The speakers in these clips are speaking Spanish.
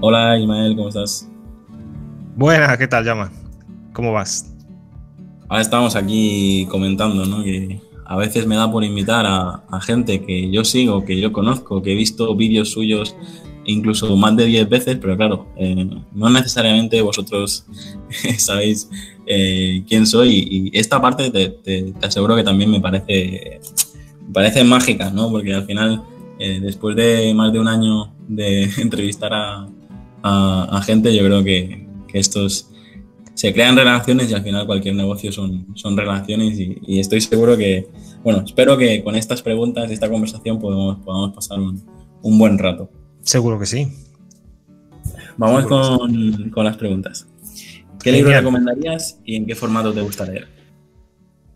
Hola Ismael, ¿cómo estás? Buenas, ¿qué tal, Llama? ¿Cómo vas? Ahora estamos aquí comentando, ¿no? Que a veces me da por invitar a, gente que yo sigo, que yo conozco, que he visto vídeos suyos incluso más de 10 veces, pero claro, eh, no necesariamente vosotros sabéis eh, quién soy y esta parte te, aseguro que también me parece, parece mágica, ¿no? Porque al final, eh, después de más de un año de entrevistar a, gente, yo creo que, estos se crean relaciones y al final cualquier negocio son, son relaciones y, estoy seguro que, bueno, espero que con estas preguntas, esta conversación podamos, podamos pasar un, un buen rato. Seguro que sí. Vamos con, las preguntas. ¿Qué libro recomendarías y en qué formato te gusta leer?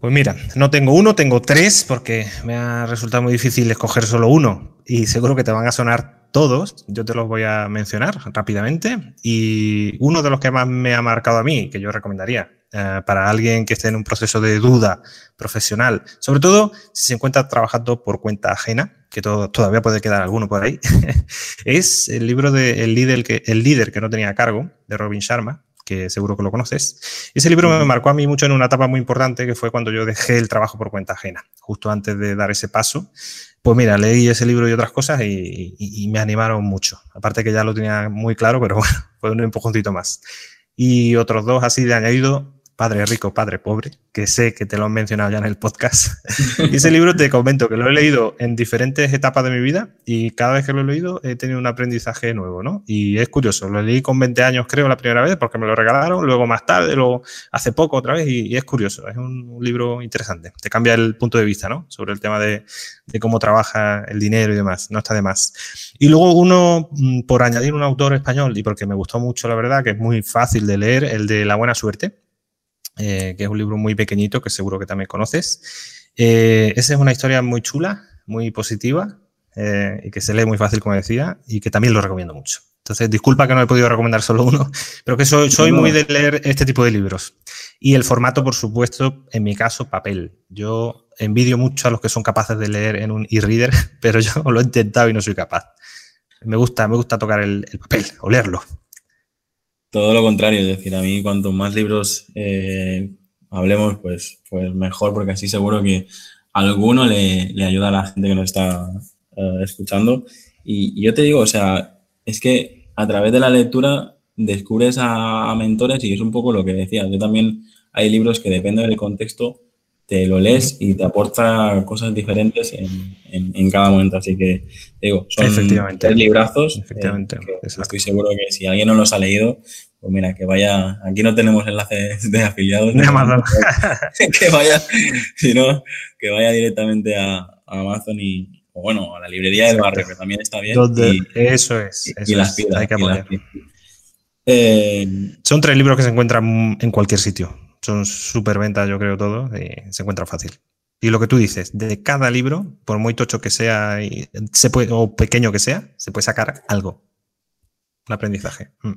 Pues mira, no tengo uno, tengo tres porque me ha resultado muy difícil escoger solo uno y seguro que te van a sonar todos. Yo te los voy a mencionar rápidamente y uno de los que más me ha marcado a mí, que yo recomendaría eh, para alguien que esté en un proceso de duda profesional, sobre todo si se encuentra trabajando por cuenta ajena, que todavía puede quedar alguno por ahí, es el libro de el líder, que, el líder que no tenía cargo, de Robin Sharma, que seguro que lo conoces. Ese libro me marcó a mí mucho en una etapa muy importante, que fue cuando yo dejé el trabajo por cuenta ajena, justo antes de dar ese paso. Pues mira, leí ese libro y otras cosas y, me animaron mucho. Aparte que ya lo tenía muy claro, pero bueno, fue un empujoncito más. Y otros dos así de añadido, Padre Rico, Padre Pobre, que sé que te lo han mencionado ya en el podcast. y ese libro te comento que lo he leído en diferentes etapas de mi vida y cada vez que lo he leído he tenido un aprendizaje nuevo, ¿no? Y es curioso, lo leí con 20 años creo la primera vez porque me lo regalaron, luego más tarde, luego hace poco otra vez y, es curioso, es un, libro interesante. Te cambia el punto de vista, ¿no? Sobre el tema de, de cómo trabaja el dinero y demás, no está de más. Y luego uno, mm, por añadir un autor español y porque me gustó mucho, la verdad, que es muy fácil de leer, el de La Buena Suerte eh, que es un libro muy pequeñito que seguro que también conoces. Eh, esa es una historia muy chula, muy positiva eh, y que se lee muy fácil, como decía, y que también lo recomiendo mucho. Entonces, disculpa que no he podido recomendar solo uno, pero que soy, soy muy de leer este tipo de libros. Y el formato, por supuesto, en mi caso, papel. Yo envidio mucho a los que son capaces de leer en un e-reader, pero yo lo he intentado y no soy capaz. Me gusta, me gusta tocar el, el papel o leerlo. Todo lo contrario, es decir, a mí cuanto más libros eh, hablemos, pues, pues mejor, porque así seguro que alguno le, ayuda a la gente que nos está eh, escuchando. Y, yo te digo, o sea, es que a través de la lectura descubres a, mentores y es un poco lo que decía. Yo también hay libros que depende del contexto, te lo lees y te aporta cosas diferentes en, cada momento. Así que, digo, son tres librazos. Efectivamente. estoy seguro que si alguien no los ha leído, pues mira, que vaya, aquí no tenemos enlaces de afiliados. Amazon. que vaya, sino que vaya directamente a, Amazon y, o bueno, a la librería del barrio, que también está bien. eso es. y, las pilas, hay que apoyar. Eh, son tres libros que se encuentran en cualquier sitio son súper ventas, yo creo, todo, y se encuentra fácil. Y lo que tú dices, de cada libro, por muy tocho que sea y se puede, o pequeño que sea, se puede sacar algo. Un aprendizaje. Mm.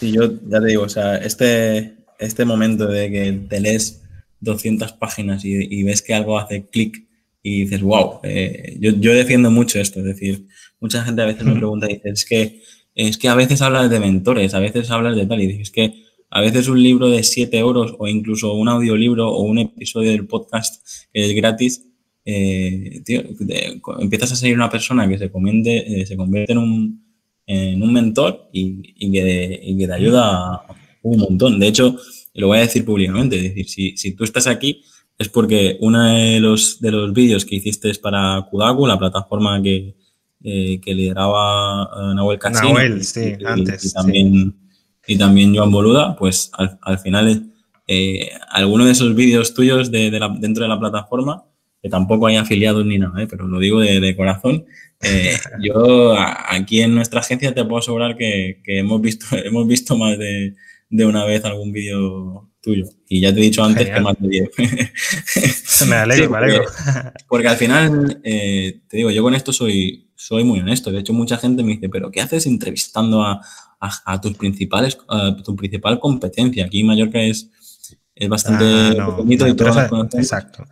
Sí, yo ya te digo, o sea, este, este momento de que te lees 200 páginas y, ves que algo hace clic y dices, wow, eh, yo, yo, defiendo mucho esto. Es decir, mucha gente a veces me pregunta y dice, es que, es que a veces hablas de mentores, a veces hablas de tal, y dices, es que a veces un libro de 7 euros o incluso un audiolibro o un episodio del podcast que es gratis, eh, tío, empiezas a seguir una persona que se, eh, se convierte en un, en un mentor y, y, que, y, que, te ayuda un montón. De hecho, lo voy a decir públicamente, es decir, si, si tú estás aquí es porque uno de los, de los vídeos que hiciste es para Kudaku, la plataforma que, eh, que lideraba Nahuel Cachín. Nahuel, sí, antes. Y también y también Joan Boluda, pues al, al final eh, alguno de esos vídeos tuyos de, de la, dentro de la plataforma que tampoco hay afiliados ni nada, ¿eh? pero lo digo de, corazón. Eh, yo aquí en nuestra agencia te puedo asegurar que, hemos, visto, hemos visto más de, una vez algún vídeo tuyo. Y ya te he dicho antes que más de 10. me alegro, me alegro. Porque, al final, eh, te digo, yo con esto soy, soy muy honesto. De hecho, mucha gente me dice, pero ¿qué haces entrevistando a, a, tus principales, a tu principal competencia? Aquí Mallorca es, es bastante ah, bonito y todo. Exacto.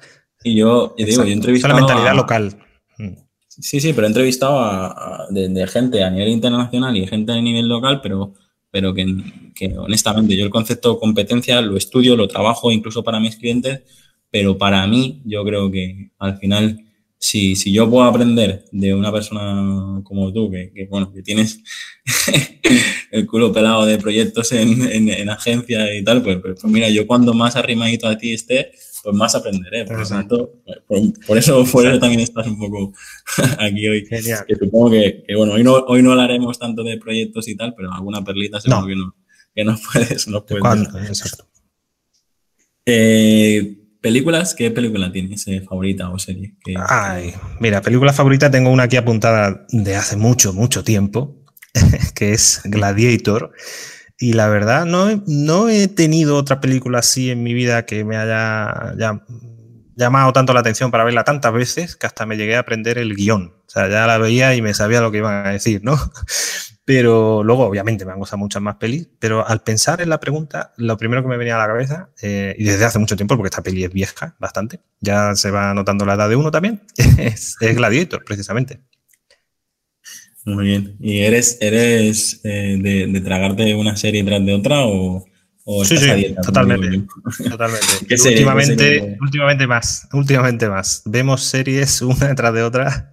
Y yo, yo digo, yo he entrevistado. la mentalidad local. Mm. Sí, sí, pero he entrevistado a, de, gente a nivel internacional y gente a nivel local, pero, pero que, que, honestamente yo el concepto de competencia lo estudio, lo trabajo incluso para mis clientes, pero para mí yo creo que al final, si, si yo puedo aprender de una persona como tú, que, que bueno, que tienes el culo pelado de proyectos en, en, en agencia y tal, pues, pues, pues, mira, yo cuando más arrimadito a ti esté, pues más aprenderé. Por, por, eso, por también estás un poco aquí hoy. Genial. Que supongo que, bueno, hoy no, hoy no hablaremos tanto de proyectos y tal, pero alguna perlita seguro que, no, que nos puedes. Nos puedes eh, ¿Películas? ¿Qué película tienes eh, favorita o serie? Ay, mira, película favorita tengo una aquí apuntada de hace mucho, mucho tiempo, que es Gladiator. Y la verdad, no, no he tenido otra película así en mi vida que me haya llamado tanto la atención para verla tantas veces que hasta me llegué a aprender el guion. O sea, ya la veía y me sabía lo que iban a decir, ¿no? Pero luego, obviamente, me han gustado muchas más pelis. Pero al pensar en la pregunta, lo primero que me venía a la cabeza, eh, y desde hace mucho tiempo, porque esta peli es vieja bastante, ya se va notando la edad de uno también, es Gladiator, precisamente. Muy bien. ¿Y eres, eres eh, de, tragarte una serie tras de otra o, sí, sí, totalmente. totalmente. últimamente, últimamente más, últimamente más. Vemos series una detrás de otra.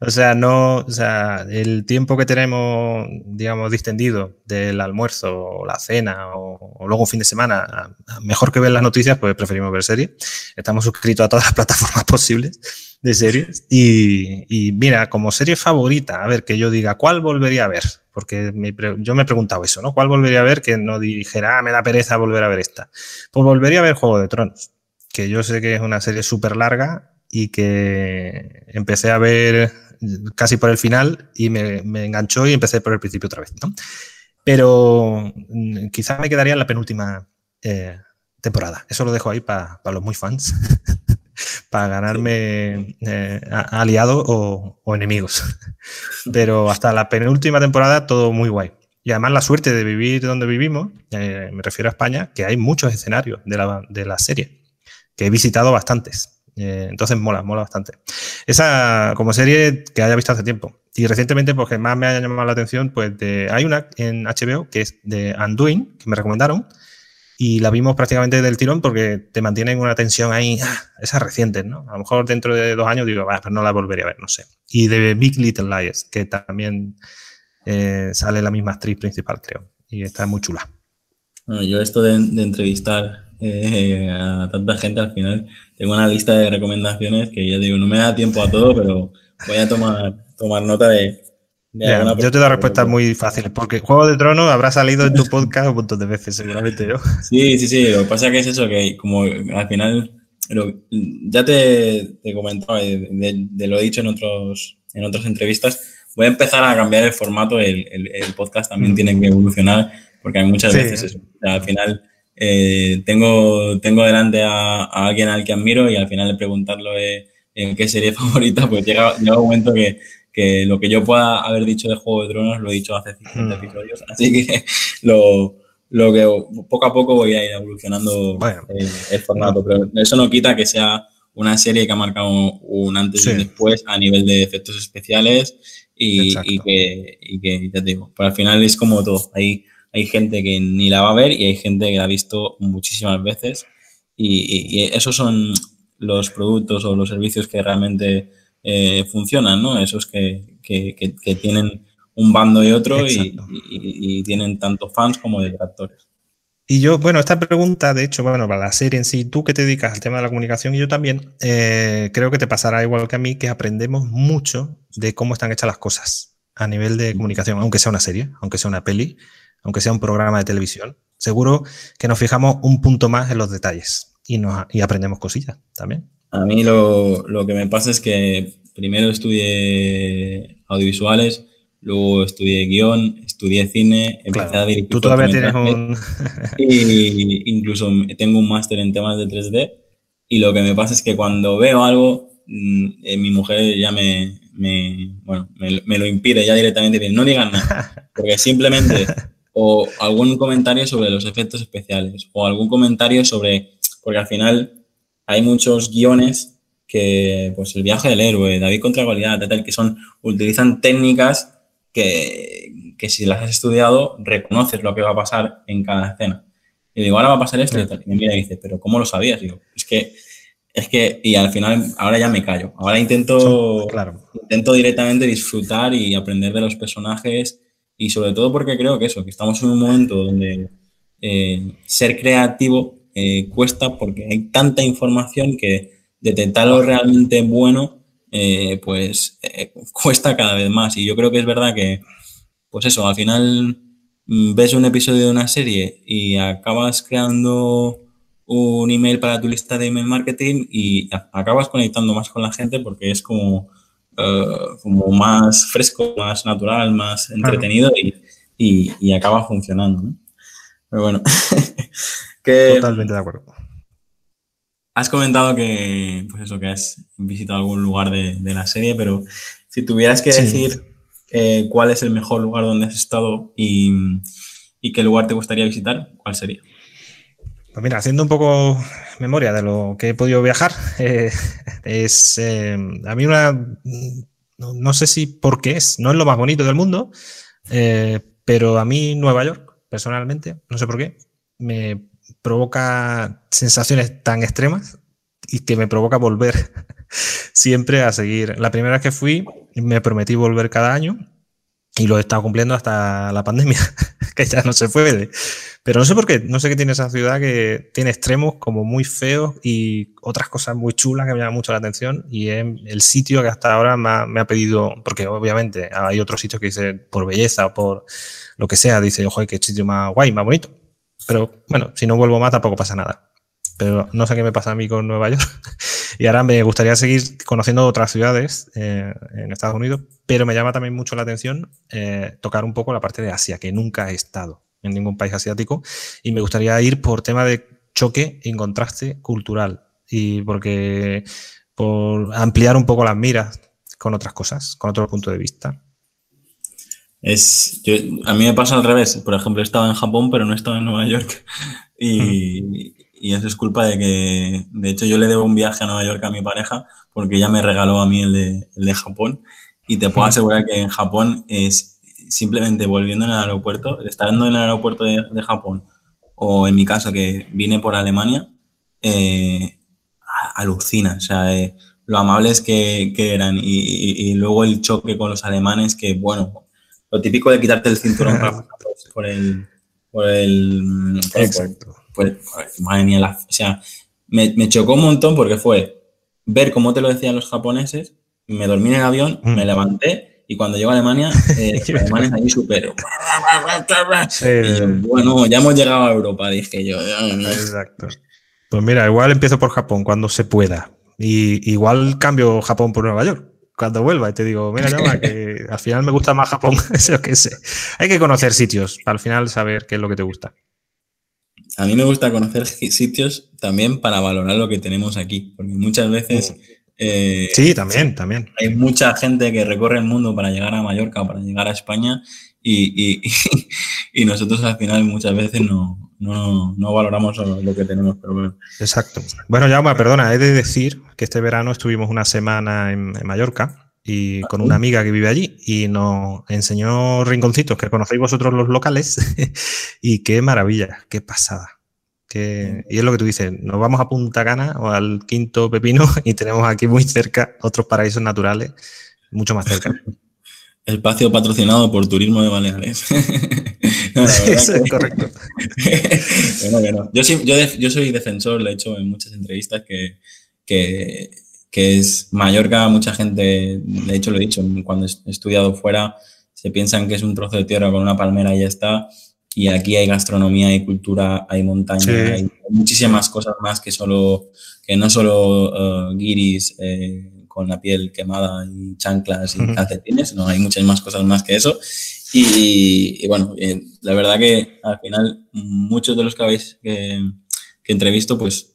O sea, no, o sea, el tiempo que tenemos, digamos, distendido del almuerzo o la cena o, luego fin de semana, mejor que ver las noticias, pues preferimos ver series. Estamos suscritos a todas las plataformas posibles de series. Y, mira, como serie favorita, a ver, que yo diga, ¿cuál volvería a ver? Porque yo me he preguntado eso, ¿no? ¿Cuál volvería a ver que no dijera, ah, me da pereza volver a ver esta? Pues volvería a ver Juego de Tronos, que yo sé que es una serie súper larga y que empecé a ver casi por el final y me, enganchó y empecé por el principio otra vez, ¿no? Pero mm, quizás me quedaría en la penúltima eh, temporada. Eso lo dejo ahí para los muy fans. para ganarme eh, aliados o, enemigos. Pero hasta la penúltima temporada todo muy guay. Y además la suerte de vivir donde vivimos, eh, me refiero a España, que hay muchos escenarios de la, de la serie, que he visitado bastantes. Eh, entonces mola, mola bastante. Esa como serie que haya visto hace tiempo. Y recientemente, porque más me ha llamado la atención, pues de, hay una en HBO que es de Undoing, que me recomendaron, y la vimos prácticamente del tirón porque te mantienen una tensión ahí, ah, esas recientes, ¿no? A lo mejor dentro de dos años digo, pues no la volvería a ver, no sé. Y de Big Little Lies, que también eh, sale la misma actriz principal, creo, y está muy chula. Bueno, yo esto de, entrevistar eh, a tanta gente al final, tengo una lista de recomendaciones que ya digo, no me da tiempo a todo, pero voy a tomar, tomar nota de, yo te doy respuestas muy fáciles, porque Juego de Tronos habrá salido en tu podcast un montón de veces, seguramente yo. Sí, sí, sí. Lo que pasa que es eso, que como al final, ya te, te comentaba, de, lo he dicho en, otros, en otras entrevistas, voy a empezar a cambiar el formato. El, el, podcast también mm. tiene que evolucionar, porque hay muchas veces eso. al final, eh, tengo, tengo delante a, alguien al que admiro y al final de preguntarlo en qué serie favorita, pues llega, llega un momento que que lo que yo pueda haber dicho de Juego de Tronos lo he dicho hace 50 hmm. episodios, así que lo, lo, que poco a poco voy a ir evolucionando el, formato, pero eso no quita que sea una serie que ha marcado un antes y un después a nivel de efectos especiales y, que, y que, ya te digo, pero al final es como todo, hay, hay gente que ni la va a ver y hay gente que la ha visto muchísimas veces y, y esos son los productos o los servicios que realmente eh, funcionan, ¿no? Esos que, tienen un bando y otro y, tienen tanto fans como detractores. Y yo, bueno, esta pregunta, de hecho, bueno, para la serie en sí, tú que te dedicas al tema de la comunicación y yo también, eh, creo que te pasará igual que a mí, que aprendemos mucho de cómo están hechas las cosas a nivel de comunicación, aunque sea una serie, aunque sea una peli, aunque sea un programa de televisión. Seguro que nos fijamos un punto más en los detalles y, nos, y aprendemos cosillas también. A mí lo, lo que me pasa es que primero estudié audiovisuales, luego estudié guion, estudié cine, empecé a dirigir. Tú todavía tienes un. y incluso tengo un máster en temas de 3D. Y lo que me pasa es que cuando veo algo, mm, eh, mi mujer ya me, me bueno, me, me, lo impide ya directamente. No digan nada. Porque simplemente, o algún comentario sobre los efectos especiales, o algún comentario sobre. Porque al final hay muchos guiones que, pues el viaje del héroe, David contra Goliat, tal, que son, utilizan técnicas que, que, si las has estudiado, reconoces lo que va a pasar en cada escena. Y digo, ahora va a pasar esto y tal. Y me mira y dice, pero ¿cómo lo sabías? digo, es que, es que, y al final, ahora ya me callo. Ahora intento, claro. intento directamente disfrutar y aprender de los personajes y sobre todo porque creo que eso, que estamos en un momento donde eh, ser creativo eh, cuesta porque hay tanta información que detectar lo realmente bueno eh, pues eh, cuesta cada vez más. Y yo creo que es verdad que, pues eso, al final mm, ves un episodio de una serie y acabas creando un email para tu lista de email marketing y acabas conectando más con la gente porque es como, eh, como más fresco, más natural, más entretenido y, y, acaba funcionando. Pero bueno, Totalmente de acuerdo. Has comentado que, pues eso, que has visitado algún lugar de, la serie, pero si tuvieras que decir eh, cuál es el mejor lugar donde has estado y, qué lugar te gustaría visitar, ¿cuál sería? Pues mira, haciendo un poco memoria de lo que he podido viajar, eh, es eh, a mí una, no, no, sé si por qué es, no es lo más bonito del mundo, pero a mí Nueva York, personalmente, no sé por qué, me provoca sensaciones tan extremas y que me provoca volver siempre a seguir. La primera vez que fui, me prometí volver cada año y lo he estado cumpliendo hasta la pandemia, que ya no se puede. Pero no sé por qué, no sé qué tiene esa ciudad que tiene extremos como muy feos y otras cosas muy chulas que me llaman mucho la atención. Y es el sitio que hasta ahora me ha, pedido, porque obviamente hay otros sitios que dice por belleza o por lo que sea, dice, ojo, qué sitio más guay, más bonito. Pero bueno, si no vuelvo más tampoco pasa nada. Pero no sé qué me pasa a mí con Nueva York. y ahora me gustaría seguir conociendo otras ciudades eh, en Estados Unidos, pero me llama también mucho la atención eh, tocar un poco la parte de Asia, que nunca he estado en ningún país asiático. Y me gustaría ir por tema de choque y contraste cultural. Y porque por ampliar un poco las miras con otras cosas, con otro punto de vista. Es, yo, a mí me pasa al revés. Por ejemplo, he estado en Japón, pero no he estado en Nueva York. Y, y, eso es culpa de que, de hecho, yo le debo un viaje a Nueva York a mi pareja porque ella me regaló a mí el de, el de Japón. Y te puedo asegurar que en Japón es simplemente volviendo en el aeropuerto, estando en el aeropuerto de, de Japón, o en mi caso que vine por Alemania, eh, alucina. O sea, eh, lo amables que, que eran y, y, y, luego el choque con los alemanes que, bueno, lo típico de quitarte el cinturón por el. Por el. Exacto. Por, madre mía, la, o sea, me, me, chocó un montón porque fue ver cómo te lo decían los japoneses, me dormí en el avión, mm. me levanté y cuando llego a Alemania, eh, los alemanes allí súper. bueno, ya hemos llegado a Europa, dije yo. Exacto. Pues mira, igual empiezo por Japón cuando se pueda. Y igual cambio Japón por Nueva York cuando vuelva y te digo, mira, llama, que al final me gusta más Japón, eso que sé. Hay que conocer sitios para al final saber qué es lo que te gusta. A mí me gusta conocer sitios también para valorar lo que tenemos aquí, porque muchas veces... Eh, sí, también, también. Hay mucha gente que recorre el mundo para llegar a Mallorca para llegar a España y, y, y nosotros al final muchas veces no, no, no valoramos lo que tenemos. Pero bueno. Exacto. Bueno, Jaume, perdona, he de decir que este verano estuvimos una semana en, Mallorca y con una amiga que vive allí y nos enseñó rinconcitos que conocéis vosotros los locales y qué maravilla, qué pasada. Que, y es lo que tú dices, nos vamos a Punta Cana o al Quinto Pepino y tenemos aquí muy cerca otros paraísos naturales, mucho más cerca. Espacio patrocinado por Turismo de Baleares. Eso es correcto. Yo, yo, soy defensor, lo he hecho en muchas entrevistas, que, que, es Mallorca, mucha gente, de hecho lo he dicho, cuando he estudiado fuera, se piensan que es un trozo de tierra con una palmera y ya está. Y aquí hay gastronomía, hay cultura, hay montaña, hay muchísimas cosas más que solo, que no solo uh, guiris eh, con la piel quemada y chanclas y calcetines, no, hay muchas más cosas más que eso. Y, bueno, eh, la verdad que al final muchos de los que habéis que, que entrevisto, pues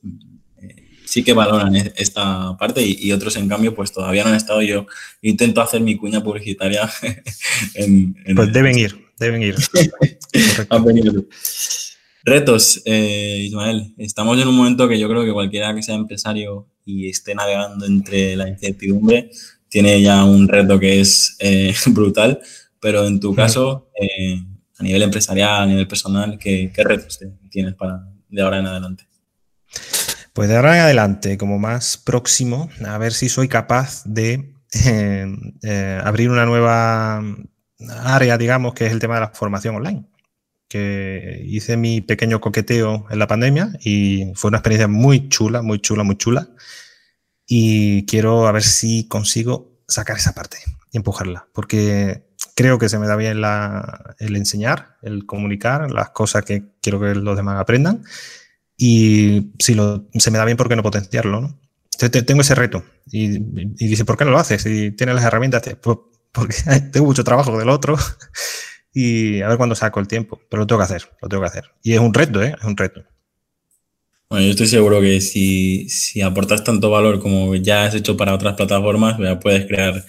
sí que valoran e-, esta parte y, otros, en cambio, pues todavía no han estado. Yo intento hacer mi cuña publicitaria. en, pues deben ir, deben ir. Retos, eh, Ismael. Estamos en un momento que yo creo que cualquiera que sea empresario y esté navegando entre la incertidumbre tiene ya un reto que es eh, brutal. Pero en tu caso, eh, a nivel empresarial, a nivel personal, ¿qué, qué retos tienes para de ahora en adelante? Pues de ahora en adelante, como más próximo, a ver si soy capaz de eh, eh, abrir una nueva área, digamos, que es el tema de la formación online. Que hice mi pequeño coqueteo en la pandemia y fue una experiencia muy chula, muy chula, muy chula. Y quiero a ver si consigo sacar esa parte y empujarla, porque creo que se me da bien el enseñar, el comunicar las cosas que quiero que los demás aprendan y si lo, se me da bien, ¿por qué no potenciarlo? ¿no? tengo ese reto. Y, dice, ¿por qué no lo haces? Si tienes las herramientas, pues, porque tengo mucho trabajo del otro y a ver cuándo saco el tiempo. Pero lo tengo que hacer, lo tengo que hacer. Y es un reto, ¿eh? Es un reto. Bueno, yo estoy seguro que si, si aportas tanto valor como ya has hecho para otras plataformas, ya puedes crear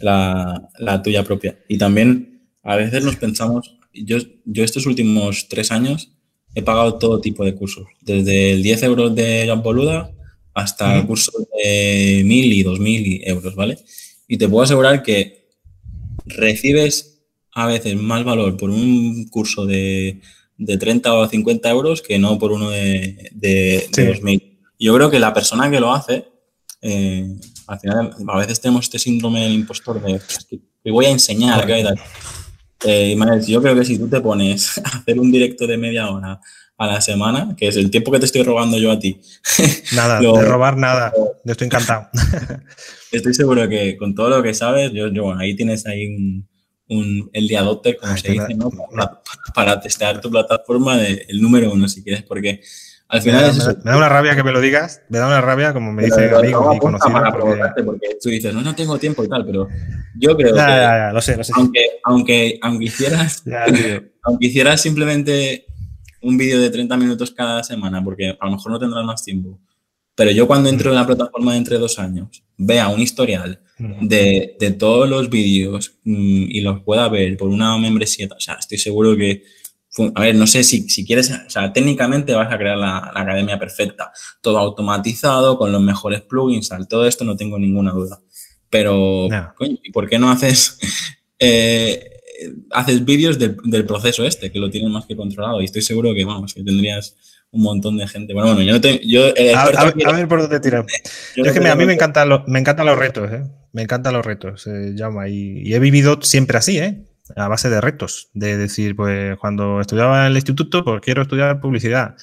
la, la, tuya propia. Y también a veces nos pensamos, yo, yo estos últimos tres años he pagado todo tipo de cursos, desde el 10 euros de Boluda hasta cursos de 1.000 y 2.000 euros, ¿vale? Y te puedo asegurar que recibes a veces más valor por un curso de, 30 o 50 euros que no por uno de, de, 2.000. Yo creo que la persona que lo hace, eh, al final, a veces tenemos este síndrome del impostor de que voy a enseñar, eh, yo creo que si tú te pones a hacer un directo de media hora a la semana, que es el tiempo que te estoy robando yo a ti. Nada, de robar nada. Yo estoy encantado. estoy seguro que con todo lo que sabes, yo, bueno, ahí tienes ahí un, un el día como se dice, ¿no? Para, para, testear tu plataforma de, el número uno, si quieres, porque al final me, da, una rabia que me lo digas, me da una rabia, como me dice amigo y conocido. Porque... tú dices, no, no tengo tiempo y tal, pero yo creo que. lo sé, lo sé. Aunque, aunque, aunque hicieras. aunque hicieras simplemente un vídeo de 30 minutos cada semana, porque a lo mejor no tendrás más tiempo. Pero yo cuando entro en la plataforma de entre dos años, vea un historial de, de todos los vídeos mm, y los pueda ver por una membresía, o sea, estoy seguro que a ver, no sé si, si quieres, o sea, técnicamente vas a crear la, academia perfecta, todo automatizado, con los mejores plugins, al todo esto no tengo ninguna duda. Pero, coño, ¿y por qué no haces, eh, haces vídeos del, proceso este, que lo tienes más que controlado? Y estoy seguro que, vamos, que tendrías un montón de gente. Bueno, bueno, yo no tengo... Yo, a, ver por dónde tirar. Yo, es que a mí me encantan, los, me encantan los retos, ¿eh? Me encantan los retos, eh, llama. Y, y he vivido siempre así, ¿eh? a base de retos, de decir, pues cuando estudiaba en el instituto, pues quiero estudiar publicidad.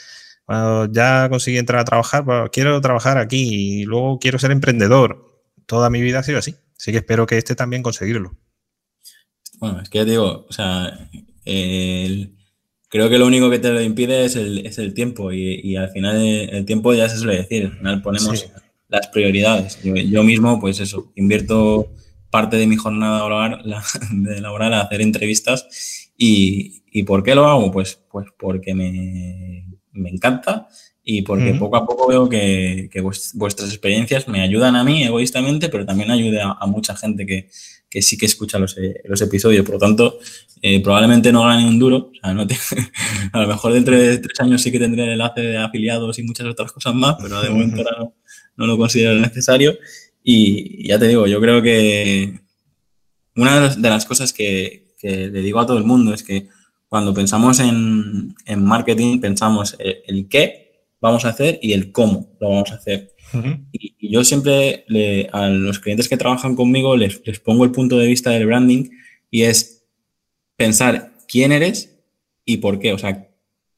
Cuando ya conseguí entrar a trabajar, pues quiero trabajar aquí y luego quiero ser emprendedor. Toda mi vida ha sido así. Así que espero que este también conseguirlo. Bueno, es que ya digo, o sea, creo que lo único que te lo impide es el, es el tiempo y, al final el, tiempo ya se suele decir, al final ponemos las prioridades. Yo, yo mismo, pues eso, invierto parte de mi jornada laboral, a hacer entrevistas. Y, y, por qué lo hago? Pues, pues porque me, me encanta y porque poco a poco veo que, que, vuestras experiencias me ayudan a mí egoístamente, pero también ayuda a, mucha gente que, que, sí que escucha los, los episodios. Por lo tanto, eh, probablemente no gane un duro. O sea, no a lo mejor dentro de tres años sí que tendré el enlace de afiliados y muchas otras cosas más, pero de momento no, no lo considero necesario. Y ya te digo, yo creo que una de las cosas que, le digo a todo el mundo es que cuando pensamos en, marketing, pensamos el, qué vamos a hacer y el cómo lo vamos a hacer. y, yo siempre a los clientes que trabajan conmigo les, les pongo el punto de vista del branding y es pensar quién eres y por qué. O sea,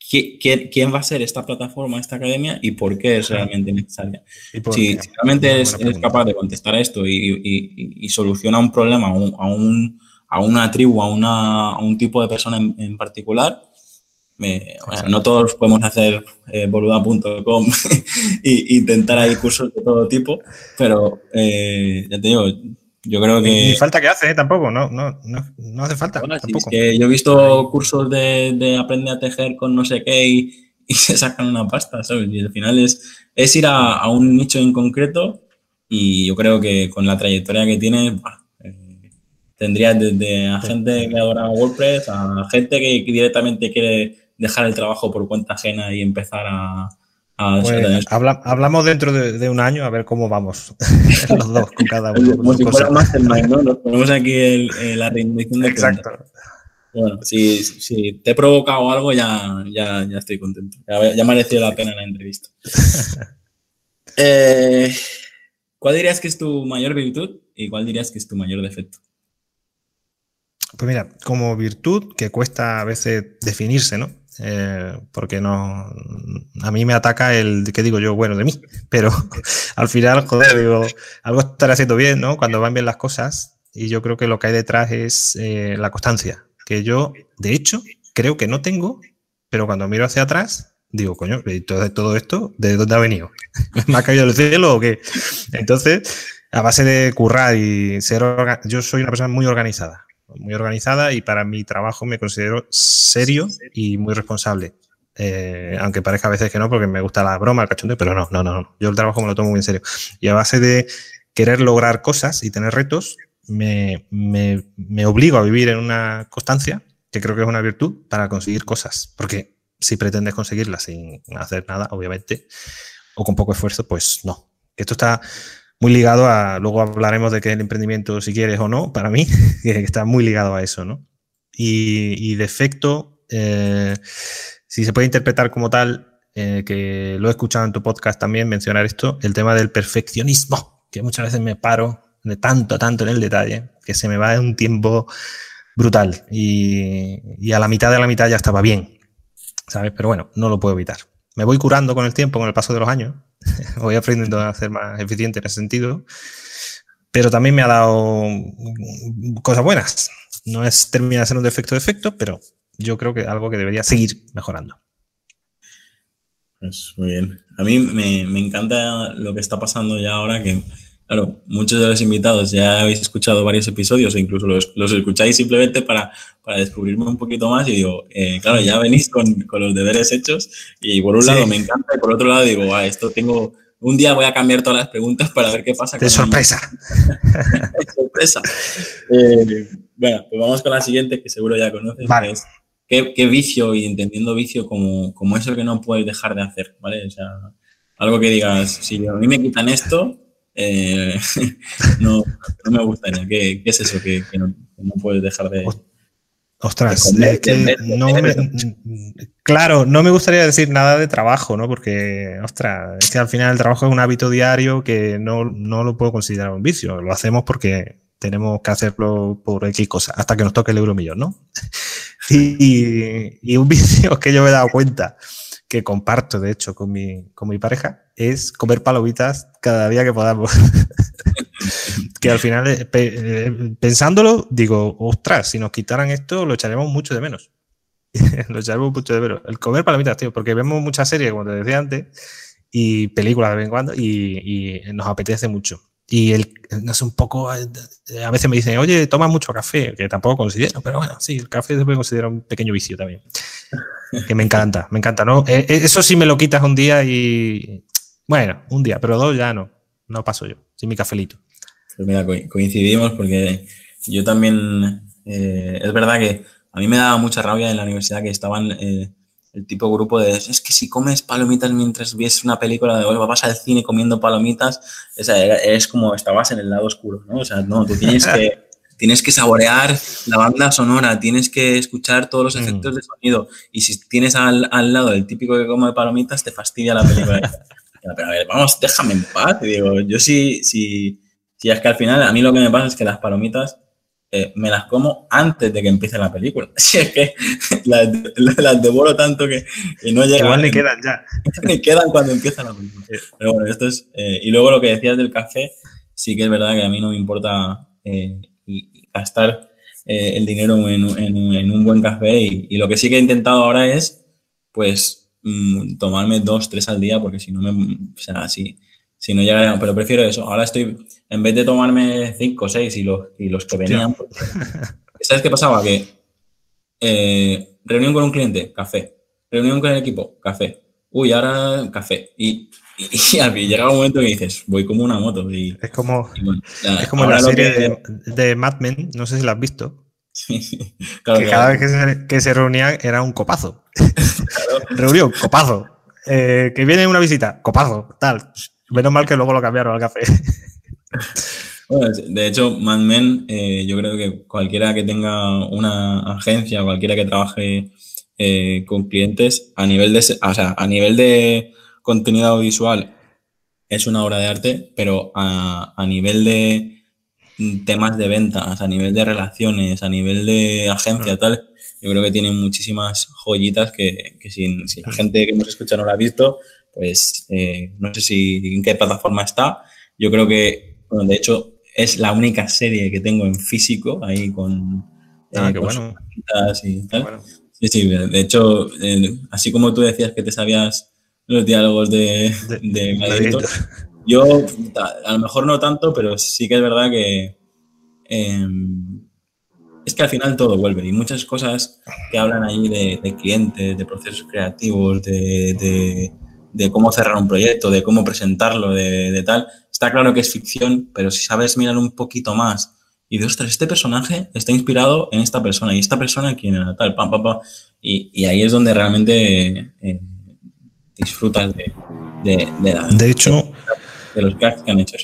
¿Quién, va a ser esta plataforma, esta academia y por qué es realmente necesaria? Si, realmente eres, capaz de contestar esto y, soluciona un problema a, un, a una tribu, a, una, un tipo de persona en, particular, no todos podemos hacer eh, boluda.com e intentar ahí cursos de todo tipo, pero eh, ya te digo, yo creo que... Ni falta que hace, ¿eh? tampoco, no, no, no, hace falta. tampoco. que yo he visto cursos de, de, aprender a tejer con no sé qué y, se sacan una pasta, ¿sabes? Y al final es, es ir a, un nicho en concreto y yo creo que con la trayectoria que tiene, eh, tendrías desde a gente que adora WordPress a gente que directamente quiere dejar el trabajo por cuenta ajena y empezar a... Pues, hablamos dentro de, un año a ver cómo vamos los dos con cada uno. Como si fuera más el ¿no? Nos ponemos aquí el, la rendición de Exacto. Bueno, si, si, te he provocado algo, ya, ya, ya estoy contento. Ya, ya mereció la pena la entrevista. eh, ¿Cuál dirías que es tu mayor virtud y cuál dirías que es tu mayor defecto? Pues mira, como virtud que cuesta a veces definirse, ¿no? Eh, porque no a mí me ataca el que digo yo bueno de mí pero al final joder digo algo estaré haciendo bien no cuando van bien las cosas y yo creo que lo que hay detrás es eh, la constancia que yo de hecho creo que no tengo pero cuando miro hacia atrás digo coño todo, todo esto de dónde ha venido me ha caído del cielo o qué entonces a base de currar y ser yo soy una persona muy organizada muy organizada y para mi trabajo me considero serio y muy responsable. Eh, aunque parezca a veces que no, porque me gusta la broma, el cachondeo, pero no, no, no, Yo el trabajo me lo tomo muy en serio. Y a base de querer lograr cosas y tener retos, me, me, me obligo a vivir en una constancia, que creo que es una virtud, para conseguir cosas. Porque si pretendes conseguirlas sin hacer nada, obviamente, o con poco esfuerzo, pues no. Esto está muy ligado a, luego hablaremos de qué es el emprendimiento, si quieres o no, para mí, que está muy ligado a eso, ¿no? Y, de efecto, eh, si se puede interpretar como tal, eh, que lo he escuchado en tu podcast también mencionar esto, el tema del perfeccionismo, que muchas veces me paro de tanto, tanto en el detalle, que se me va un tiempo brutal y, y a la mitad de la mitad ya estaba bien, ¿sabes? Pero bueno, no lo puedo evitar. Me voy curando con el tiempo, con el paso de los años, voy aprendiendo a ser más eficiente en ese sentido, pero también me ha dado cosas buenas. No es termina de ser un defecto de pero yo creo que algo que debería seguir mejorando. Pues muy bien. A mí me, me encanta lo que está pasando ya ahora, que Claro, muchos de los invitados ya habéis escuchado varios episodios e incluso los, los escucháis simplemente para, para, descubrirme un poquito más y digo, eh, claro, ya venís con, con, los deberes hechos y por un lado me encanta y por otro lado digo, ah, esto tengo, un día voy a cambiar todas las preguntas para ver qué pasa. De sorpresa. De sorpresa. Eh, bueno, pues vamos con la siguiente que seguro ya conoces. Vale. es, ¿qué, ¿qué, vicio y entendiendo vicio como, como eso que no puedes dejar de hacer? ¿Vale? O sea, algo que digas, si a mí me quitan esto, eh, no, no, me gustaría. ¿Qué, qué es eso que, que, no, no, puedes dejar de... Ostras, es que no me, claro, no me gustaría decir nada de trabajo, ¿no? Porque, ostras, es que al final el trabajo es un hábito diario que no, no lo puedo considerar un vicio. Lo hacemos porque tenemos que hacerlo por X cosa, hasta que nos toque el euro millón, ¿no? Y, y un vicio que yo me he dado cuenta que comparto, de hecho, con mi, con mi pareja, es comer palomitas cada día que podamos. que al final, eh, eh, pensándolo, digo, ostras, si nos quitaran esto, lo echaremos mucho de menos. lo echaremos mucho de menos. El comer palomitas, tío, porque vemos muchas series, como te decía antes, y películas de vez en cuando, y, nos apetece mucho. Y el, no un poco, a veces me dicen, oye, toma mucho café, que tampoco considero, pero bueno, sí, el café se puede considerar un pequeño vicio también. que me encanta, me encanta, ¿no? Eh, eso sí me lo quitas un día y, bueno, un día, pero dos ya no. No paso yo, sin mi cafelito. Pues mira, coincidimos porque yo también. Eh, es verdad que a mí me daba mucha rabia en la universidad que estaban eh, el tipo grupo de. Es que si comes palomitas mientras ves una película de hoy, vas al cine comiendo palomitas, es, es como estabas en el lado oscuro, ¿no? O sea, no, tú tienes que. tienes que saborear la banda sonora, tienes que escuchar todos los mm. efectos de sonido. Y si tienes al, al lado el típico que come palomitas, te fastidia la película. pero a ver, vamos, déjame en paz. digo, yo sí, sí, sí, es que al final a mí lo que me pasa es que las palomitas eh, me las como antes de que empiece la película. Si es que las, las devoro tanto que, no llegan. Igual ni quedan ya. Ni quedan cuando empieza la película. Pero bueno, esto es. Eh, y luego lo que decías del café, sí que es verdad que a mí no me importa eh, gastar el dinero en, en, en, un buen café. Y, y, lo que sí que he intentado ahora es pues mm, tomarme dos, tres al día, porque si no me, o sea, si, si no llegaría, pero prefiero eso. Ahora estoy, en vez de tomarme cinco, seis y los, y los que venían, pues, ¿sabes qué pasaba? Que eh, reunión con un cliente, café. Reunión con el equipo, café. Uy, ahora café. Y, y, llega un momento que dices, voy como una moto. Y, es como, es como la serie de, de Mad Men, no sé si la has visto. claro, que cada vez que se, que se, reunían era un copazo. Claro. Reunión, copazo. Eh, que viene una visita, copazo, tal. Menos mal que luego lo cambiaron al café. Bueno, de hecho, Mad Men, eh, yo creo que cualquiera que tenga una agencia, cualquiera que trabaje eh, con clientes, a nivel de, o sea, a nivel de contenido audiovisual es una obra de arte, pero a, a nivel de temas de ventas, a nivel de relaciones, a nivel de agencia, tal, yo creo que tienen muchísimas joyitas que, que si, si, la gente que hemos escuchado no la ha visto, pues eh, no sé si en qué plataforma está. Yo creo que, bueno, de hecho, es la única serie que tengo en físico, ahí con... Ah, eh, qué bueno. Y tal. Bueno. Sí, sí, de hecho, eh, así como tú decías que te sabías los diálogos de, de, de yo a lo mejor no tanto, pero sí que es verdad que eh, es que al final todo vuelve y muchas cosas que hablan ahí de, de clientes, de procesos creativos, de, de, cómo cerrar un proyecto, de cómo presentarlo, de, tal, está claro que es ficción, pero si sabes mirar un poquito más y de, ostras, este personaje está inspirado en esta persona y esta persona quién era tal, pam, pam, pam, y, y ahí es donde realmente eh, disfrutas de, de, de, la, de hecho, de los que han hecho.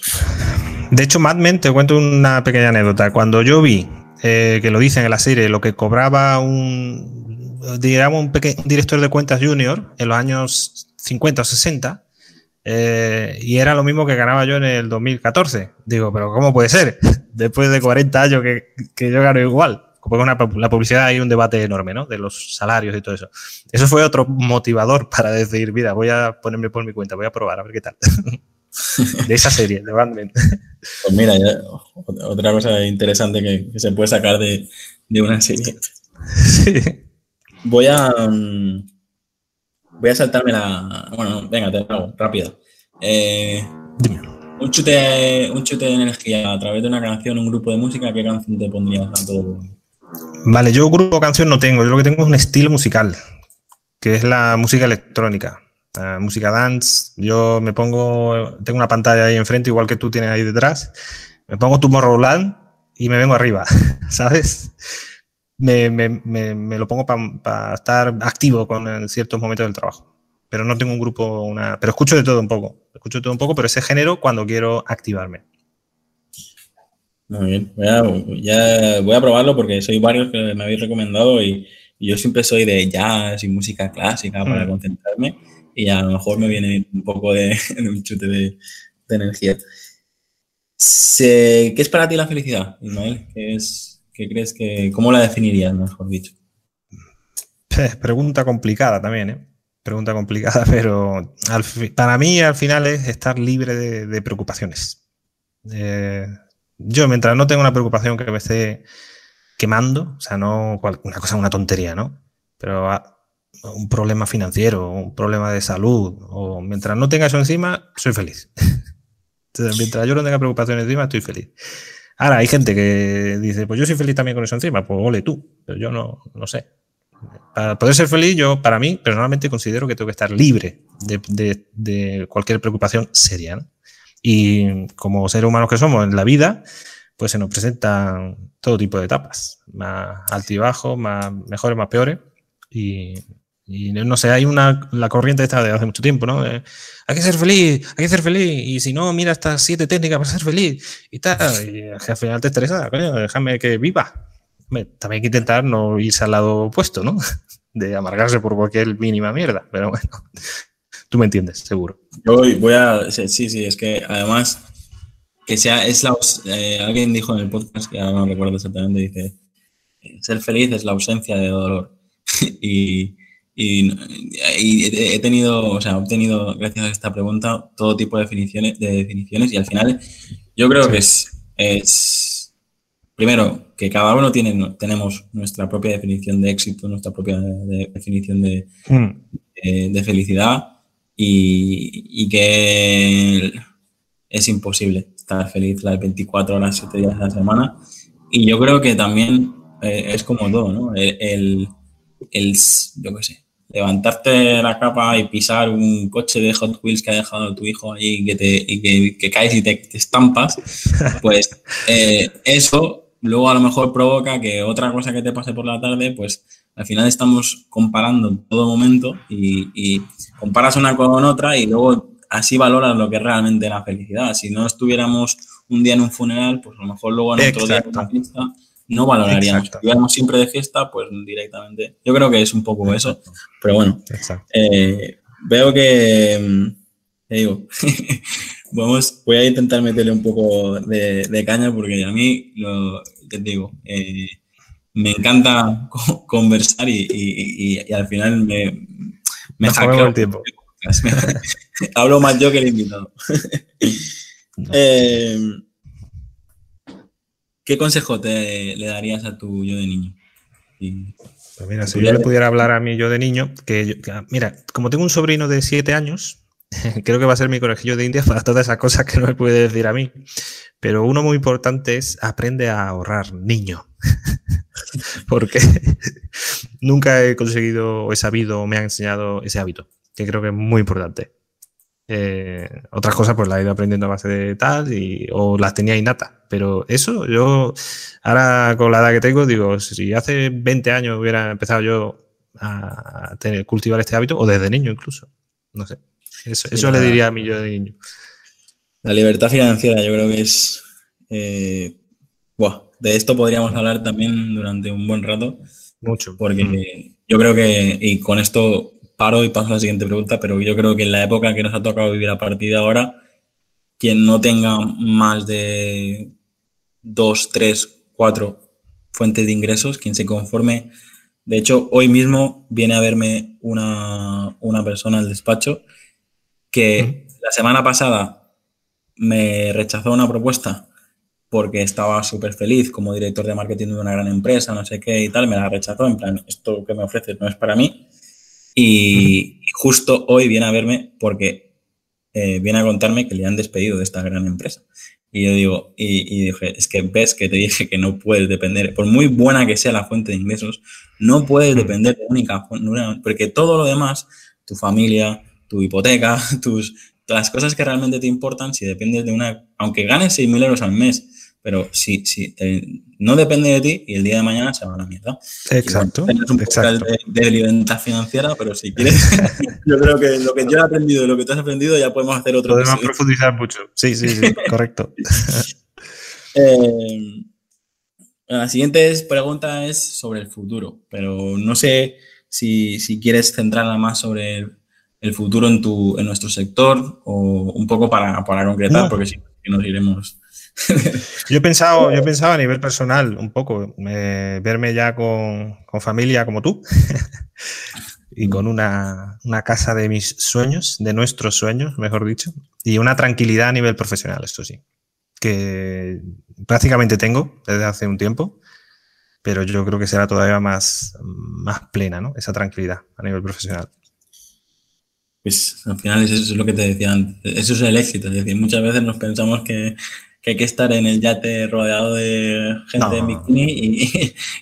De hecho, Mad Men, te cuento una pequeña anécdota. Cuando yo vi, eh, que lo dicen en la serie, lo que cobraba un, digamos, un, un director de cuentas junior en los años 50 o 60, eh, y era lo mismo que ganaba yo en el 2014. Digo, pero ¿cómo puede ser? Después de 40 años que, que yo gano igual. Porque una, la publicidad hay un debate enorme, ¿no? De los salarios y todo eso. Eso fue otro motivador para decir, mira, voy a ponerme por mi cuenta, voy a probar, a ver qué tal. de esa serie, de Batman. Pues mira, ya, otra cosa interesante que, que, se puede sacar de, de una serie. Sí. Voy a. Um, voy a saltarme la. Bueno, venga, te hago, rápido. Eh, un, chute, un chute de energía a través de una canción, un grupo de música, ¿qué canción te pondrías a todo? Vale, yo grupo canción no tengo, yo lo que tengo es un estilo musical, que es la música electrónica. Uh, música dance, yo me pongo, tengo una pantalla ahí enfrente, igual que tú tienes ahí detrás, me pongo Tomorrowland y me vengo arriba, ¿sabes? Me, me, me, me lo pongo para pa estar activo con en ciertos momentos del trabajo. Pero no tengo un grupo, una, pero escucho de todo un poco, escucho de todo un poco, pero ese género cuando quiero activarme. Muy bien, voy a, ya voy a probarlo porque soy varios que me habéis recomendado y, y yo siempre soy de jazz y música clásica para mm. concentrarme y a lo mejor me viene un poco de, de un chute de, de energía. Se, ¿Qué es para ti la felicidad, Ismael? ¿Qué, es, qué crees que, cómo la definirías, mejor dicho? Pregunta complicada también, ¿eh? Pregunta complicada, pero al, para mí al final es estar libre de, de preocupaciones. Eh, yo, mientras no tenga una preocupación que me esté quemando, o sea, no una cosa, una tontería, ¿no? Pero un problema financiero, un problema de salud, o mientras no tenga eso encima, soy feliz. Entonces, mientras yo no tenga preocupaciones encima, estoy feliz. Ahora, hay gente que dice, pues yo soy feliz también con eso encima, pues ole tú, pero yo no, no sé. Para poder ser feliz, yo, para mí, personalmente considero que tengo que estar libre de, cualquier preocupación seria. ¿no? Y como seres humanos que somos en la vida, pues se nos presentan todo tipo de etapas, más altibajos, más mejores, más peores. Y y no sé, hay una, la corriente esta de hace mucho tiempo, ¿no? hay que ser feliz, hay que ser feliz. Y si no, mira estas siete técnicas para ser feliz y tal. Y al final te estresa, coño, déjame que viva. También hay que intentar no irse al lado opuesto, ¿no? De amargarse por cualquier mínima mierda. Pero bueno, tú me entiendes, seguro. Yo voy a. Sí, sí, es que además, que sea. es la, eh, Alguien dijo en el podcast, que ahora no recuerdo exactamente, dice: ser feliz es la ausencia de dolor. y y, y, he tenido, o sea, he obtenido, gracias a esta pregunta, todo tipo de definiciones, de definiciones y al final yo creo que es, es, primero, que cada uno tiene, tenemos nuestra propia definición de éxito, nuestra propia definición de, mm. de, felicidad y, que es imposible estar feliz las 24 horas, 7 días de la semana. Y yo creo que también eh, es como todo, ¿no? El, el, yo qué sé, levantarte la capa y pisar un coche de Hot Wheels que ha dejado tu hijo ahí y que, te, y que, caes y te, estampas, pues eh, eso luego a lo mejor provoca que otra cosa que te pase por la tarde, pues al final estamos comparando en todo momento y, y comparas una con otra y luego así valoras lo que es realmente la felicidad. Si no estuviéramos un día en un funeral, pues a lo mejor luego en otro día en una fiesta no valoraríamos. Si estuviéramos siempre de fiesta, pues directamente. Yo creo que es un poco eso. Pero bueno, eh, veo que, mm, te digo, vamos, voy a intentar meterle un poco de, caña porque a mí, lo, te digo, eh, me encanta conversar y, al final me, me el tiempo. Hablo más yo que el invitado. Eh, ¿Qué consejo te, le darías a tu yo de niño? pues mira, si yo le pudiera hablar a mi yo de niño, que, mira, como tengo un sobrino de siete años, creo que va a ser mi colegio de India para todas esas cosas que no me puede decir a mí. Pero uno muy importante es aprende a ahorrar, niño. Porque nunca he conseguido o he sabido o me han enseñado ese hábito, que creo que es muy importante. Eh, otras cosas pues las he ido aprendiendo a base de tal y, o las tenía innata. Pero eso, yo ahora con la edad que tengo, digo, si hace 20 años hubiera empezado yo a tener, cultivar este hábito, o desde niño incluso, no sé. Eso, le diría a mí yo de niño. La libertad financiera yo creo que es... Eh, de esto podríamos hablar también durante un buen rato. Mucho. Porque mm. yo creo que, y con esto paro y paso a la siguiente pregunta, pero yo creo que en la época que nos ha tocado vivir a partir de ahora, quien no tenga más de dos, tres, cuatro fuentes de ingresos, quien se conforme. De hecho, hoy mismo viene a verme una, persona al despacho que la semana pasada me rechazó una propuesta porque estaba súper feliz como director de marketing de una gran empresa, no sé qué y tal, me la rechazó en plan, esto que me ofreces no es para mí. Y, justo hoy viene a verme porque eh, viene a contarme que le han despedido de esta gran empresa. Y yo digo, y, dije, es que ves que te dije que no puedes depender, por muy buena que sea la fuente de ingresos, no puedes depender de única porque todo lo demás, tu familia, tu hipoteca, tus, las cosas que realmente te importan, si dependes de una, aunque ganes 6.000 euros al mes, pero si, si no depende de ti y el día de mañana se va a la mierda. Exacto. Tienes un exacto. De, de, libertad financiera, pero si quieres, yo creo que lo que yo he aprendido y lo que tú has aprendido ya podemos hacer otro. Podemos profundizar mucho. Sí, sí, sí, correcto. Eh, la siguiente pregunta es sobre el futuro, pero no sé si, si quieres centrarla más sobre el, futuro en, tu, en nuestro sector o un poco para, para concretar, porque si no nos iremos yo he pensado, yo he a nivel personal un poco, verme ya con, familia como tú y con una, casa de mis sueños, de nuestros sueños, mejor dicho, y una tranquilidad a nivel profesional, esto sí, que prácticamente tengo desde hace un tiempo, pero yo creo que será todavía más, más plena, ¿no? Esa tranquilidad a nivel profesional. Pues al final eso es lo que te decía antes. Eso es el éxito. Es decir, muchas veces nos pensamos que que hay que estar en el yate rodeado de gente en bikini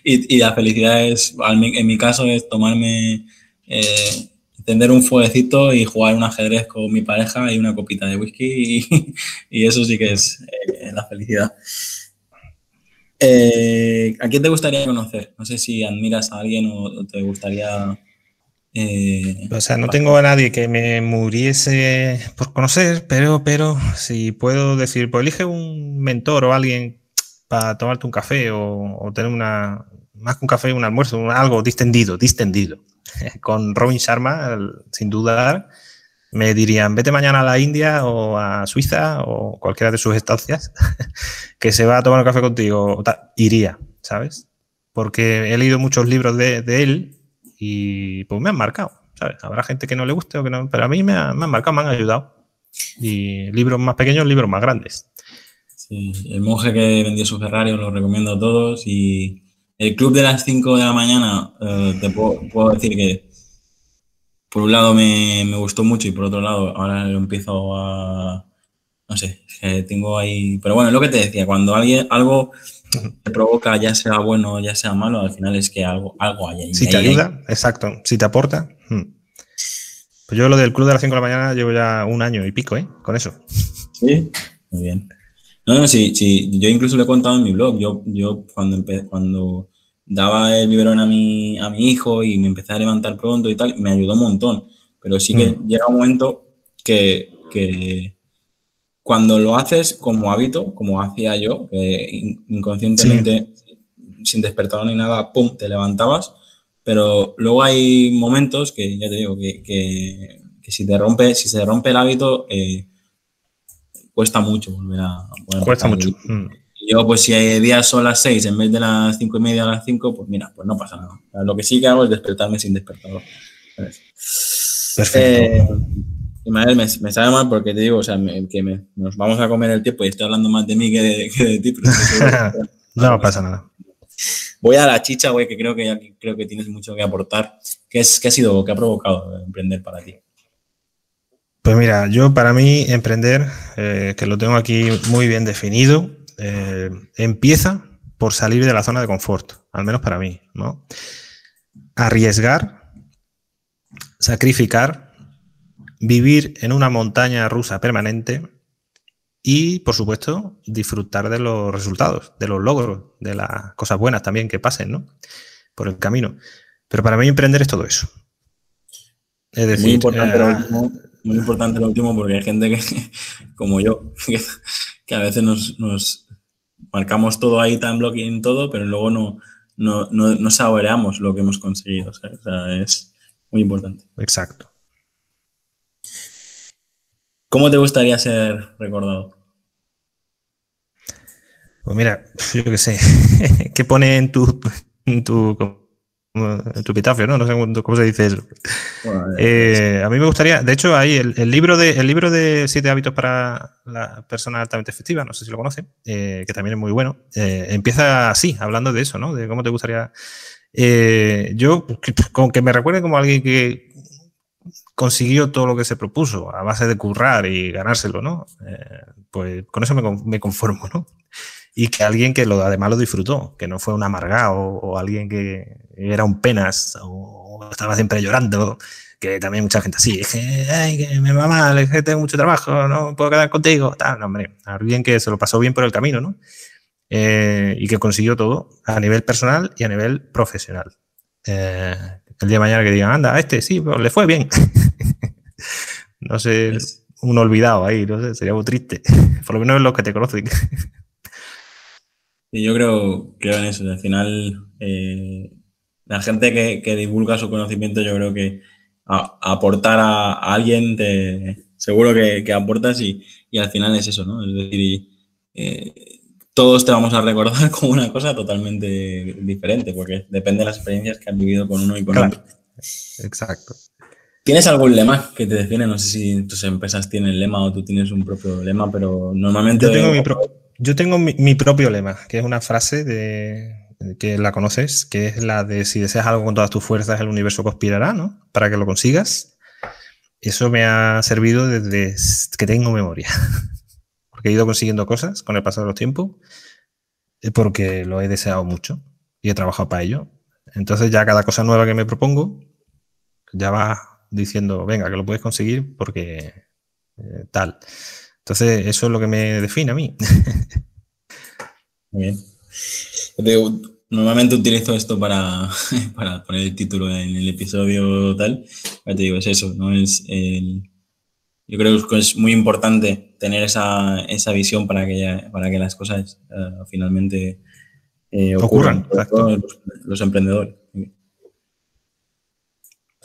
y, y, la felicidad es, en mi caso, es tomarme, eh, tender un fueguecito y jugar un ajedrez con mi pareja y una copita de whisky y, eso sí que es eh, la felicidad. Eh, ¿A quién te gustaría conocer? No sé si admiras a alguien o te gustaría eh, o sea, no tengo a nadie que me muriese por conocer, pero, pero si puedo decir, pues elige un mentor o alguien para tomarte un café o, tener una, más que un café, un almuerzo, algo distendido, distendido. Con Robin Sharma, sin dudar, me dirían, vete mañana a la India o a Suiza o cualquiera de sus estancias, que se va a tomar un café contigo, iría, ¿sabes? Porque he leído muchos libros de, de él y pues me han marcado, ¿sabes? Habrá gente que no le guste o que no, pero a mí me, han marcado, me han ayudado. Y libros más pequeños, libros más grandes. Sí, el monje que vendió su Ferrari, os lo recomiendo a todos. Y el club de las 5 de la mañana, eh, te puedo, puedo, decir que por un lado me, me, gustó mucho y por otro lado ahora lo empiezo a... No sé, tengo ahí... Pero bueno, es lo que te decía, cuando alguien algo te provoca, ya sea bueno, ya sea malo, al final es que algo, algo hay ahí. Si te ayuda, exacto. Si te aporta. Hmm. Pues yo lo del club de las 5 de la mañana llevo ya un año y pico, ¿eh? Con eso. Sí, muy bien. No, no, sí, sí. Yo incluso lo he contado en mi blog. Yo, yo cuando, cuando daba el biberón a mi, a mi hijo y me empecé a levantar pronto y tal, me ayudó un montón. Pero sí que mm. llega un momento que, que, cuando lo haces como hábito, como hacía yo, que inconscientemente, sin despertar ni nada, pum, te levantabas, pero luego hay momentos que, ya te digo, que, que, si te rompe, si se rompe el hábito, eh, cuesta mucho volver a... cuesta mucho. Mm. yo, pues si hay días son las seis en vez de las cinco y media a las cinco, pues mira, pues no pasa nada. Lo que sí que hago es despertarme sin despertador. Perfecto. Eh, me, me, sabe mal porque te digo, o sea, que nos vamos a comer el tiempo y estoy hablando más de mí que de, que de ti. no pasa nada. Voy a la chicha, güey, que creo que creo que tienes mucho que aportar. ¿Qué, es, qué ha sido, qué ha provocado emprender para ti? Pues mira, yo para mí emprender, eh, que lo tengo aquí muy bien definido, eh, empieza por salir de la zona de confort, al menos para mí, ¿no? Arriesgar, sacrificar, vivir en una montaña rusa permanente y, por supuesto, disfrutar de los resultados, de los logros, de las cosas buenas también que pasen, ¿no? Por el camino. Pero para mí emprender es todo eso. Es decir, muy importante, lo, eh, último, muy importante lo último porque hay gente que, como yo, que, a veces nos, marcamos todo ahí, tan blocking todo, pero luego no, no, no, saboreamos lo que hemos conseguido. O sea, es muy importante. Exacto. ¿Cómo te gustaría ser recordado? Pues mira, yo qué sé, ¿qué pone en tu, en tu, en tu epitafio, ¿no? No sé cómo, se dice eso. Eh, a mí me gustaría, de hecho, ahí el, libro de, el libro de siete hábitos para la persona altamente efectiva, no sé si lo conocen, eh, que también es muy bueno, eh, empieza así, hablando de eso, ¿no? De cómo te gustaría... yo, con que me recuerde como alguien que consiguió todo lo que se propuso a base de currar y ganárselo, ¿no? Eh, pues con eso me, conformo, ¿no? Y que alguien que lo, además lo disfrutó, que no fue un amargado o, alguien que era un penas o, estaba siempre llorando, que también mucha gente así, es que, ay, que me va mal, es que tengo mucho trabajo, no puedo quedar contigo, tal, no, hombre, alguien que se lo pasó bien por el camino, ¿no? Eh, y que consiguió todo a nivel personal y a nivel profesional. Eh, el día de mañana que digan, anda, a este sí, pero le fue bien. no sé, un olvidado ahí, no sé, sería muy triste. Por lo menos es los que te conocen. Y yo creo, creo en eso. Al final, eh, la gente que, divulga su conocimiento, yo creo que aportar a, alguien, te, seguro que, aportas y, al final es eso, ¿no? Es decir, eh, todos te vamos a recordar como una cosa totalmente diferente, porque depende de las experiencias que has vivido con uno y con otro. Exacto. ¿Tienes algún lema que te define? No sé si tus empresas tienen lema o tú tienes un propio lema, pero normalmente... Yo tengo, mi, yo tengo mi, propio lema, que es una frase de, que la conoces, que es la de si deseas algo con todas tus fuerzas, el universo conspirará, ¿no? Para que lo consigas. Eso me ha servido desde que tengo memoria porque he ido consiguiendo cosas con el paso de los tiempos, porque lo he deseado mucho y he trabajado para ello. Entonces ya cada cosa nueva que me propongo, ya va diciendo, venga, que lo puedes conseguir porque eh, tal. Entonces eso es lo que me define a mí. Muy bien. normalmente utilizo esto para, para, poner el título en el episodio tal. Ya te digo, es eso, ¿no? Es el, yo creo que es muy importante tener esa, esa visión para que, para que las cosas uh, finalmente eh, ocurran, ocurran los, los, emprendedores.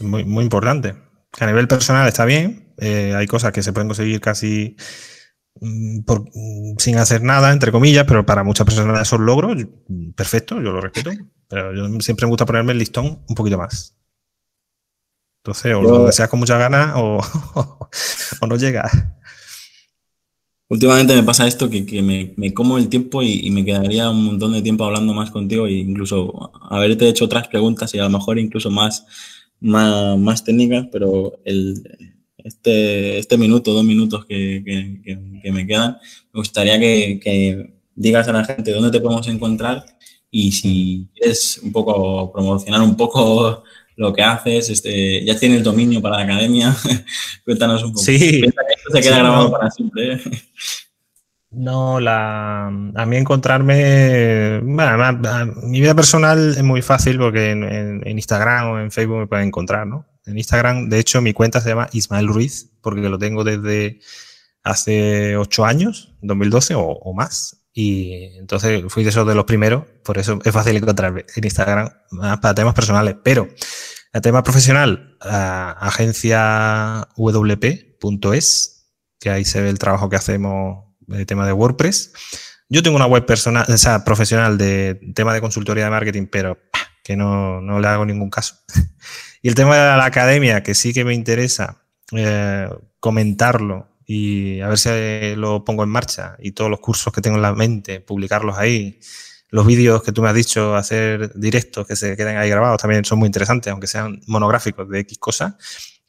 Muy, muy importante. A nivel personal está bien, eh, hay cosas que se pueden conseguir casi mm, por, mm, sin hacer nada, entre comillas, pero para muchas personas esos logros, perfecto, yo lo respeto, pero yo siempre me gusta ponerme el listón un poquito más. Entonces, o lo deseas con muchas ganas o, o no llega. últimamente me pasa esto que, me, como el tiempo y, me quedaría un montón de tiempo hablando más contigo e incluso haberte hecho otras preguntas y a lo mejor incluso más, más, técnicas, pero el, este, este minuto, dos minutos que, me quedan, me gustaría que, digas a la gente dónde te podemos encontrar y si quieres un poco promocionar un poco lo que haces, este, ya tienes el dominio para la academia, cuéntanos un poco. Sí. esto se queda grabado para siempre. No, la, a mí encontrarme, bueno, mi vida personal es muy fácil porque en, Instagram o en Facebook me pueden encontrar, ¿no? En Instagram, de hecho, mi cuenta se llama Ismael Ruiz porque lo tengo desde hace ocho años, 2012 o, o más. Y entonces fui de esos de los primeros, por eso es fácil encontrarme en Instagram para temas personales. Pero el tema profesional, agenciawp.es, que ahí se ve el trabajo que hacemos de tema de WordPress. Yo tengo una web personal, o sea, profesional de tema de consultoría de marketing, pero que no, no le hago ningún caso. y el tema de la academia, que sí que me interesa eh, comentarlo y a ver si lo pongo en marcha y todos los cursos que tengo en la mente, publicarlos ahí. Los vídeos que tú me has dicho, hacer directos que se queden ahí grabados también son muy interesantes, aunque sean monográficos de X cosas.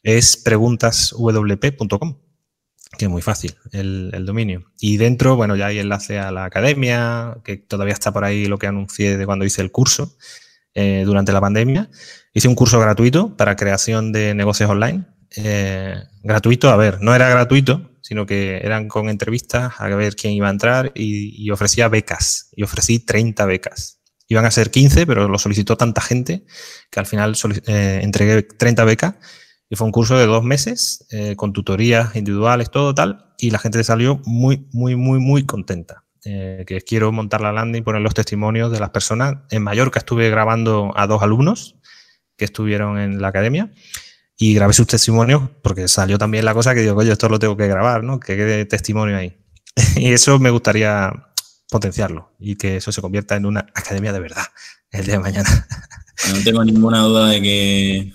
Es preguntaswp.com, que es muy fácil el, dominio. Y dentro, bueno, ya hay enlace a la academia, que todavía está por ahí lo que anuncié de cuando hice el curso eh, durante la pandemia. Hice un curso gratuito para creación de negocios online eh, gratuito, a ver, no era gratuito, sino que eran con entrevistas a ver quién iba a entrar y, ofrecía becas. Y ofrecí 30 becas. Iban a ser 15, pero lo solicitó tanta gente que al final eh, entregué 30 becas y fue un curso de dos meses eh, con tutorías individuales, todo tal, y la gente salió muy, muy, muy, muy contenta. que quiero montar la landing poner los testimonios de las personas. En Mallorca estuve grabando a dos alumnos que estuvieron en la academia y grabé sus testimonios porque salió también la cosa que digo, oye, esto lo tengo que grabar, ¿no? Que quede testimonio ahí. y eso me gustaría potenciarlo y que eso se convierta en una academia de verdad el día de mañana. No tengo ninguna duda de que,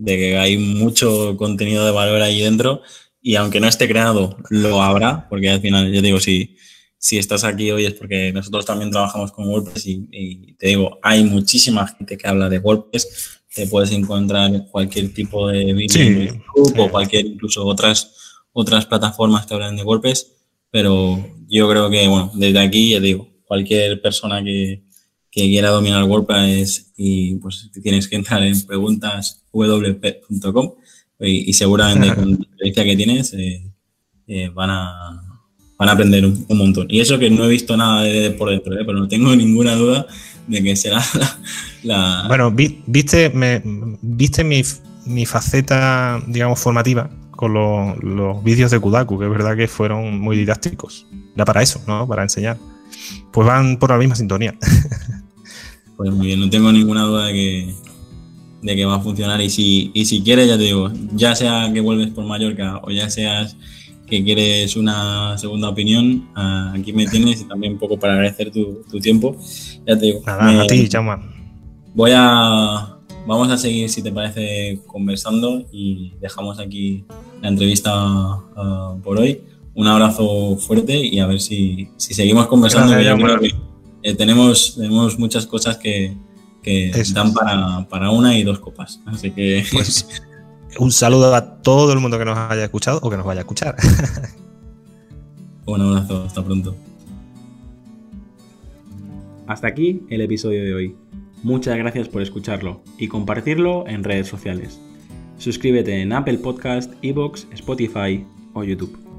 de que hay mucho contenido de valor ahí dentro y aunque no esté creado, lo habrá, porque al final, yo digo, si, si estás aquí hoy es porque nosotros también trabajamos con WordPress y, y te digo, hay muchísima gente que habla de WordPress, te puedes encontrar cualquier tipo de vídeo YouTube o cualquier, incluso otras, otras plataformas que hablan de WordPress, pero yo creo que, bueno, desde aquí, ya digo, cualquier persona que, quiera dominar WordPress y pues tienes que entrar en preguntaswp.com y, y, seguramente con la experiencia que tienes eh, eh, van a van a aprender un, montón. Y eso que no he visto nada de, por dentro, ¿eh? pero no tengo ninguna duda de que será la... Bueno, viste, me, viste mi, mi, faceta, digamos, formativa con los, vídeos de Kudaku, que es verdad que fueron muy didácticos. Era para eso, ¿no? Para enseñar. Pues van por la misma sintonía. Pues muy bien, no tengo ninguna duda de que, de que va a funcionar. Y si, y si quieres, ya te digo, ya sea que vuelves por Mallorca o ya seas que quieres una segunda opinión, ah, aquí me tienes y también un poco para agradecer tu, tiempo. Ya te digo. Nada, a ti, chama. Voy a. Vamos a seguir, si te parece, conversando y dejamos aquí la entrevista ah, por hoy. Un abrazo fuerte y a ver si, seguimos conversando. Eh, tenemos, tenemos muchas cosas que, que dan para, para, una y dos copas. Así que. Pues, un saludo a todo el mundo que nos haya escuchado o que nos vaya a escuchar. Un abrazo, hasta pronto. Hasta aquí el episodio de hoy. Muchas gracias por escucharlo y compartirlo en redes sociales. Suscríbete en Apple Podcast, Evox, Spotify o YouTube.